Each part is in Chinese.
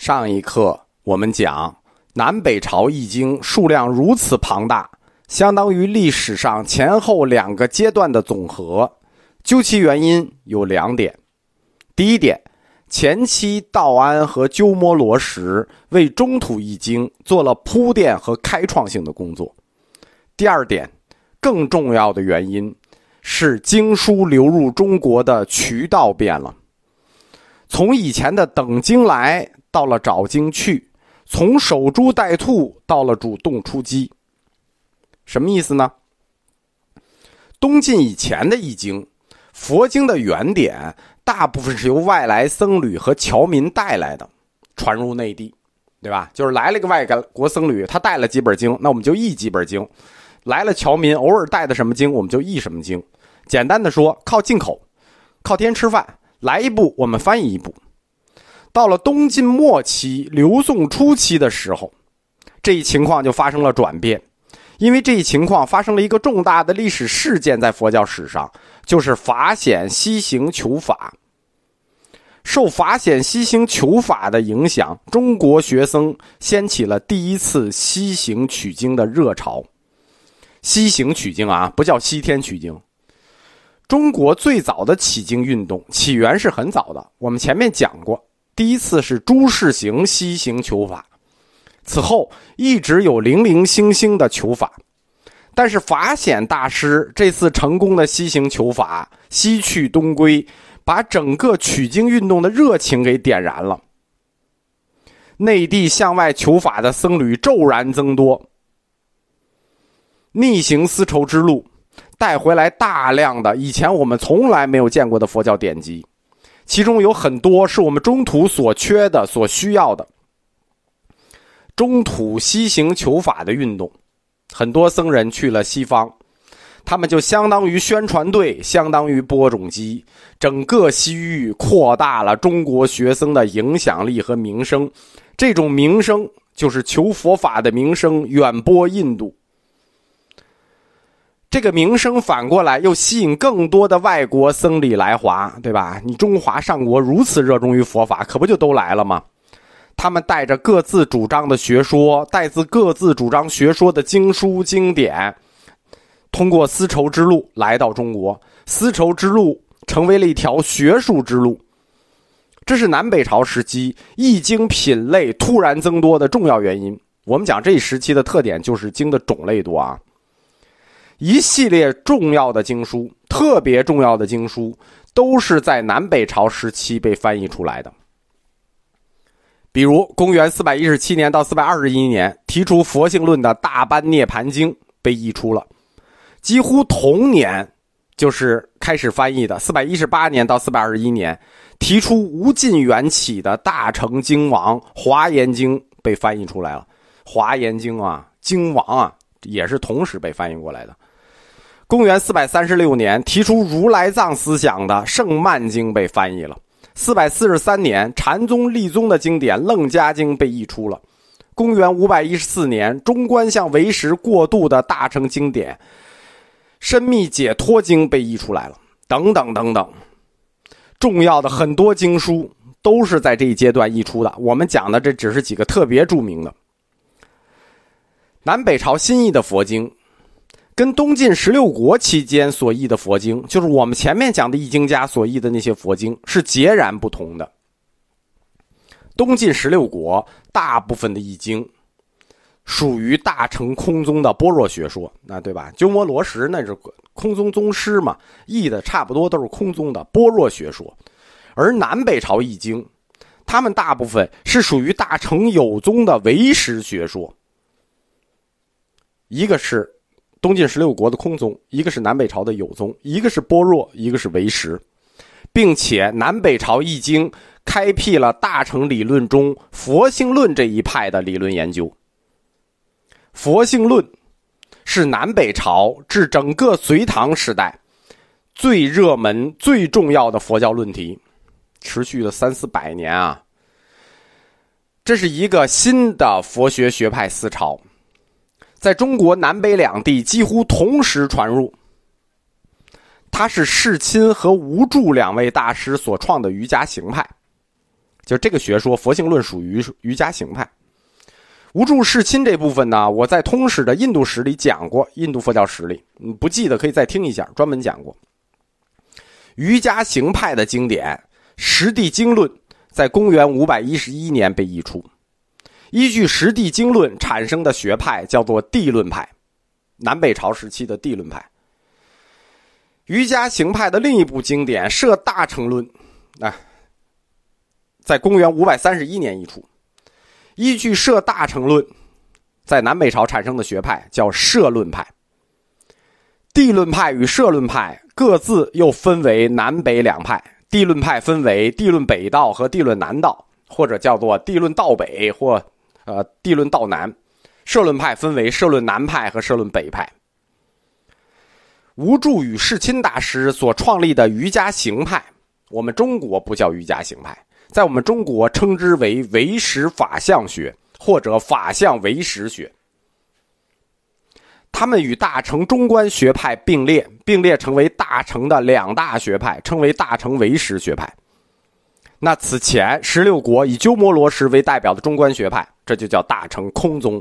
上一课我们讲南北朝易经数量如此庞大，相当于历史上前后两个阶段的总和。究其原因有两点：第一点，前期道安和鸠摩罗什为中土易经做了铺垫和开创性的工作；第二点，更重要的原因是经书流入中国的渠道变了，从以前的等经来。到了找经去，从守株待兔到了主动出击，什么意思呢？东晋以前的易经，佛经的原点大部分是由外来僧侣和侨民带来的，传入内地，对吧？就是来了个外国僧侣，他带了几本经，那我们就译几本经；来了侨民，偶尔带的什么经，我们就译什么经。简单的说，靠进口，靠天吃饭，来一部我们翻译一部。到了东晋末期、刘宋初期的时候，这一情况就发生了转变，因为这一情况发生了一个重大的历史事件，在佛教史上，就是法显西行求法。受法显西行求法的影响，中国学僧掀起了第一次西行取经的热潮。西行取经啊，不叫西天取经。中国最早的起经运动起源是很早的，我们前面讲过。第一次是朱士行西行求法，此后一直有零零星星的求法，但是法显大师这次成功的西行求法，西去东归，把整个取经运动的热情给点燃了。内地向外求法的僧侣骤然增多，逆行丝绸之路，带回来大量的以前我们从来没有见过的佛教典籍。其中有很多是我们中土所缺的、所需要的。中土西行求法的运动，很多僧人去了西方，他们就相当于宣传队，相当于播种机，整个西域扩大了中国学僧的影响力和名声。这种名声就是求佛法的名声，远播印度。这个名声反过来又吸引更多的外国僧侣来华，对吧？你中华上国如此热衷于佛法，可不就都来了吗？他们带着各自主张的学说，带自各自主张学说的经书经典，通过丝绸之路来到中国。丝绸之路成为了一条学术之路，这是南北朝时期易经品类突然增多的重要原因。我们讲这一时期的特点就是经的种类多啊。一系列重要的经书，特别重要的经书，都是在南北朝时期被翻译出来的。比如，公元四百一十七年到四百二十一年提出佛性论的大般涅盘经被译出了，几乎同年就是开始翻译的四百一十八年到四百二十一年提出无尽缘起的大乘经王华严经被翻译出来了。华严经啊，经王啊，也是同时被翻译过来的。公元四百三十六年，提出如来藏思想的《圣曼经》被翻译了。四百四十三年，禅宗立宗的经典《楞伽经》被译出了。公元五百一十四年，中观向唯识过渡的大乘经典《深密解脱经》被译出来了。等等等等，重要的很多经书都是在这一阶段译出的。我们讲的这只是几个特别著名的南北朝新译的佛经。跟东晋十六国期间所译的佛经，就是我们前面讲的易经家所译的那些佛经，是截然不同的。东晋十六国大部分的易经，属于大乘空宗的般若学说，那对吧？鸠摩罗什那是空宗宗师嘛，译的差不多都是空宗的般若学说。而南北朝易经，他们大部分是属于大乘有宗的唯识学说，一个是。东晋十六国的空宗，一个是南北朝的有宗，一个是般若，一个是唯识，并且南北朝易经开辟了大乘理论中佛性论这一派的理论研究。佛性论是南北朝至整个隋唐时代最热门、最重要的佛教论题，持续了三四百年啊。这是一个新的佛学学派思潮。在中国南北两地几乎同时传入。它是世亲和无著两位大师所创的瑜伽行派，就这个学说，佛性论属于瑜伽行派。无助世亲这部分呢，我在通史的印度史里讲过，印度佛教史里，你不记得可以再听一下，专门讲过。瑜伽行派的经典《十地经论》在公元五百一十一年被译出，依据《十地经论》产生的学派叫做地论派，南北朝时期的地论派。瑜伽行派的另一部经典《摄大乘论》，啊，在公元五百三十一年译出。依据《摄大乘论》，在南北朝产生的学派叫摄论派。地论派与摄论派各自又分为南北两派。地论派分为地论北道和地论南道，或者叫做地论道北或呃地论道南。摄论派分为摄论南派和摄论北派。无助与世亲大师所创立的瑜伽行派，我们中国不叫瑜伽行派。在我们中国称之为唯识法相学或者法相唯识学，他们与大乘中观学派并列，并列成为大乘的两大学派，称为大乘唯识学派。那此前十六国以鸠摩罗什为代表的中观学派，这就叫大乘空宗；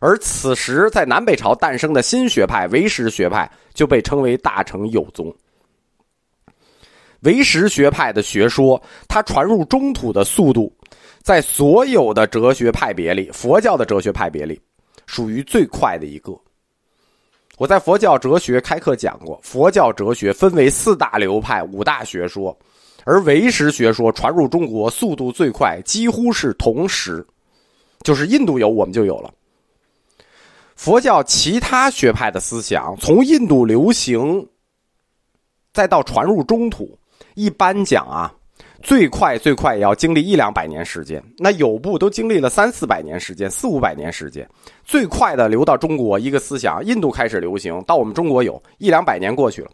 而此时在南北朝诞生的新学派唯识学派，就被称为大乘有宗。唯识学派的学说，它传入中土的速度，在所有的哲学派别里，佛教的哲学派别里，属于最快的一个。我在佛教哲学开课讲过，佛教哲学分为四大流派、五大学说，而唯识学说传入中国速度最快，几乎是同时，就是印度有，我们就有了。佛教其他学派的思想从印度流行，再到传入中土。一般讲啊，最快最快也要经历一两百年时间。那有部都经历了三四百年时间，四五百年时间。最快的流到中国一个思想，印度开始流行，到我们中国有一两百年过去了。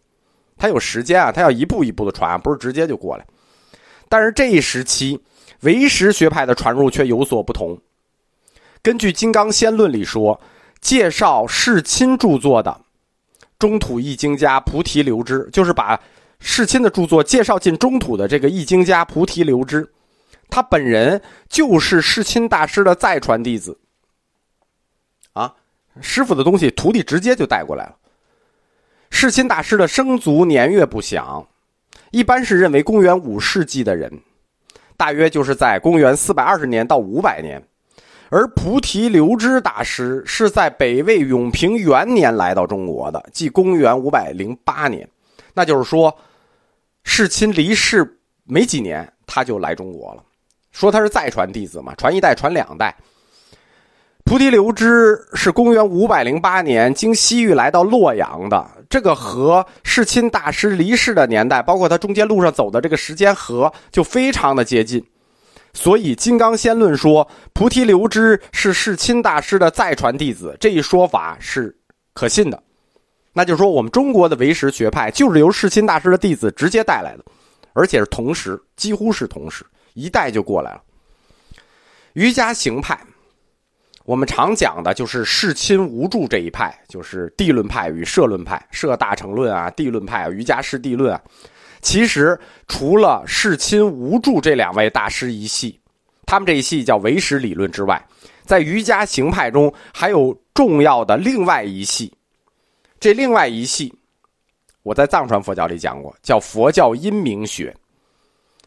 它有时间啊，它要一步一步的传，不是直接就过来。但是这一时期，唯识学派的传入却有所不同。根据《金刚仙论》里说，介绍世亲著作的中土易经家菩提流支，就是把。世亲的著作介绍进中土的这个易经家菩提流支，他本人就是世亲大师的再传弟子。啊，师傅的东西徒弟直接就带过来了。世亲大师的生卒年月不详，一般是认为公元五世纪的人，大约就是在公元四百二十年到五百年，而菩提流支大师是在北魏永平元年来到中国的，即公元五百零八年，那就是说。世亲离世没几年，他就来中国了，说他是再传弟子嘛，传一代传两代。菩提流支是公元五百零八年经西域来到洛阳的，这个和世亲大师离世的年代，包括他中间路上走的这个时间和就非常的接近，所以《金刚仙论》说菩提流支是世亲大师的再传弟子，这一说法是可信的。那就是说，我们中国的唯识学派就是由世亲大师的弟子直接带来的，而且是同时，几乎是同时，一代就过来了。瑜伽行派，我们常讲的就是世亲无助这一派，就是地论派与摄论派，摄大乘论啊，地论派啊，瑜伽师地论啊。其实除了世亲无助这两位大师一系，他们这一系叫唯识理论之外，在瑜伽行派中还有重要的另外一系。这另外一系，我在藏传佛教里讲过，叫佛教因明学。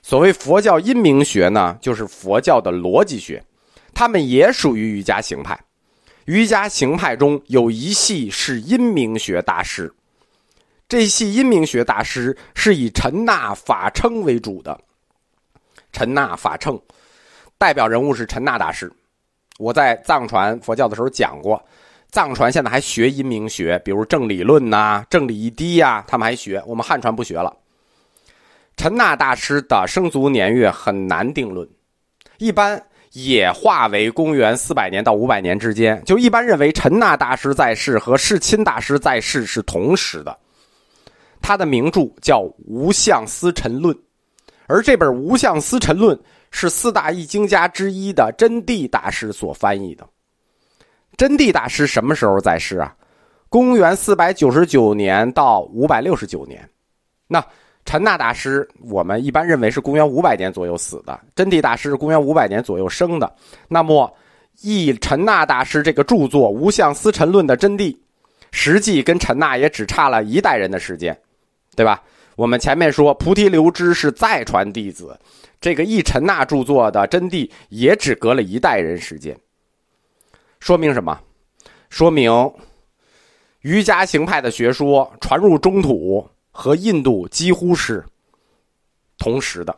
所谓佛教因明学呢，就是佛教的逻辑学，他们也属于瑜伽行派。瑜伽行派中有一系是因明学大师，这系阴明学大师是以陈那法称为主的。陈那法称，代表人物是陈那大师。我在藏传佛教的时候讲过。藏传现在还学阴明学，比如正理论呐、正理一滴呀，他们还学。我们汉传不学了。陈那大师的生卒年月很难定论，一般也划为公元四百年到五百年之间。就一般认为，陈那大师在世和世亲大师在世是同时的。他的名著叫《无相思沉论》，而这本《无相思沉论》是四大译经家之一的真谛大师所翻译的。真谛大师什么时候在世啊？公元四百九十九年到五百六十九年。那陈那大师，我们一般认为是公元五百年左右死的；真谛大师是公元五百年左右生的。那么，译陈那大师这个著作《无相思沉论》的真谛，实际跟陈那也只差了一代人的时间，对吧？我们前面说菩提留支是再传弟子，这个译陈那著作的真谛也只隔了一代人时间。说明什么？说明瑜伽行派的学说传入中土。和印度几乎是同时的，